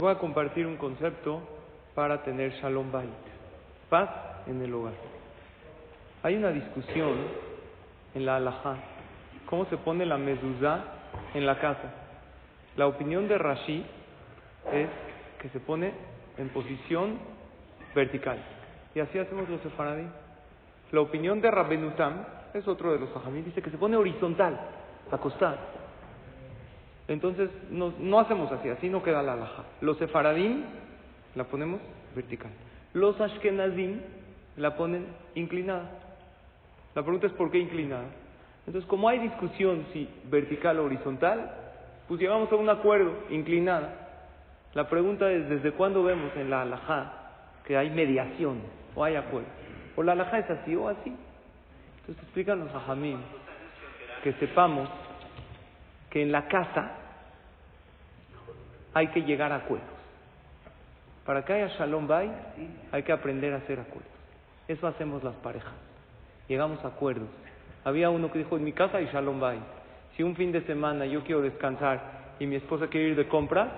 Voy a compartir un concepto para tener Shalom Bait, paz en el hogar. Hay una discusión en la halajá, cómo se pone la mezuzá en la casa. La opinión de Rashi es que se pone en posición vertical. Y así hacemos los sefaradí. La opinión de Rabbenutam es otro de los sajamí, dice que se pone horizontal, acostado. Entonces no, no hacemos así, así no queda la alhaja. Los sefaradín la ponemos vertical. Los ashkenazim la ponen inclinada. La pregunta es ¿por qué inclinada? Entonces, como hay discusión si vertical o horizontal, pues llegamos a un acuerdo, inclinada. La pregunta es, ¿desde cuándo vemos en la alajá que hay mediación o hay acuerdo? ¿O la alajá es así o así? Entonces explícanos a Jamín que sepamos que en la casa hay que llegar a acuerdos. Para que haya Shalom Bay hay que aprender a hacer acuerdos. Eso hacemos las parejas. Llegamos a acuerdos. Había uno que dijo, en mi casa hay Shalom Bay. Si un fin de semana yo quiero descansar y mi esposa quiere ir de compras,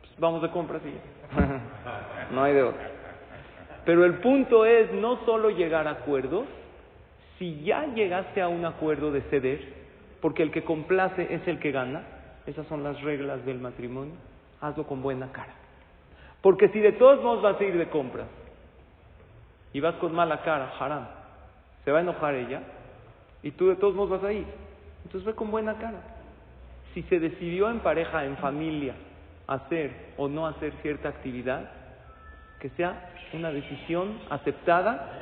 pues vamos de compras y no hay de otra. Pero el punto es no solo llegar a acuerdos, si ya llegaste a un acuerdo de ceder, porque el que complace es el que gana, esas son las reglas del matrimonio, hazlo con buena cara. Porque si de todos modos vas a ir de compras y vas con mala cara, haram, se va a enojar ella y tú de todos modos vas a ir. Entonces ve con buena cara. Si se decidió en pareja, en familia, hacer o no hacer cierta actividad, que sea una decisión aceptada,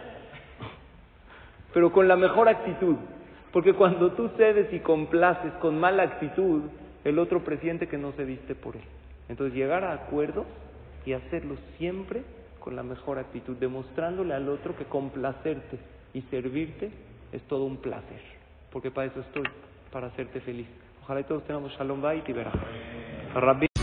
pero con la mejor actitud. Porque cuando tú cedes y complaces con mala actitud, el otro presiente que no cediste por él. Entonces llegar a acuerdos y hacerlo siempre con la mejor actitud, demostrándole al otro que complacerte y servirte es todo un placer. Porque para eso estoy, para hacerte feliz. Ojalá y todos tengamos shalom bait y verá.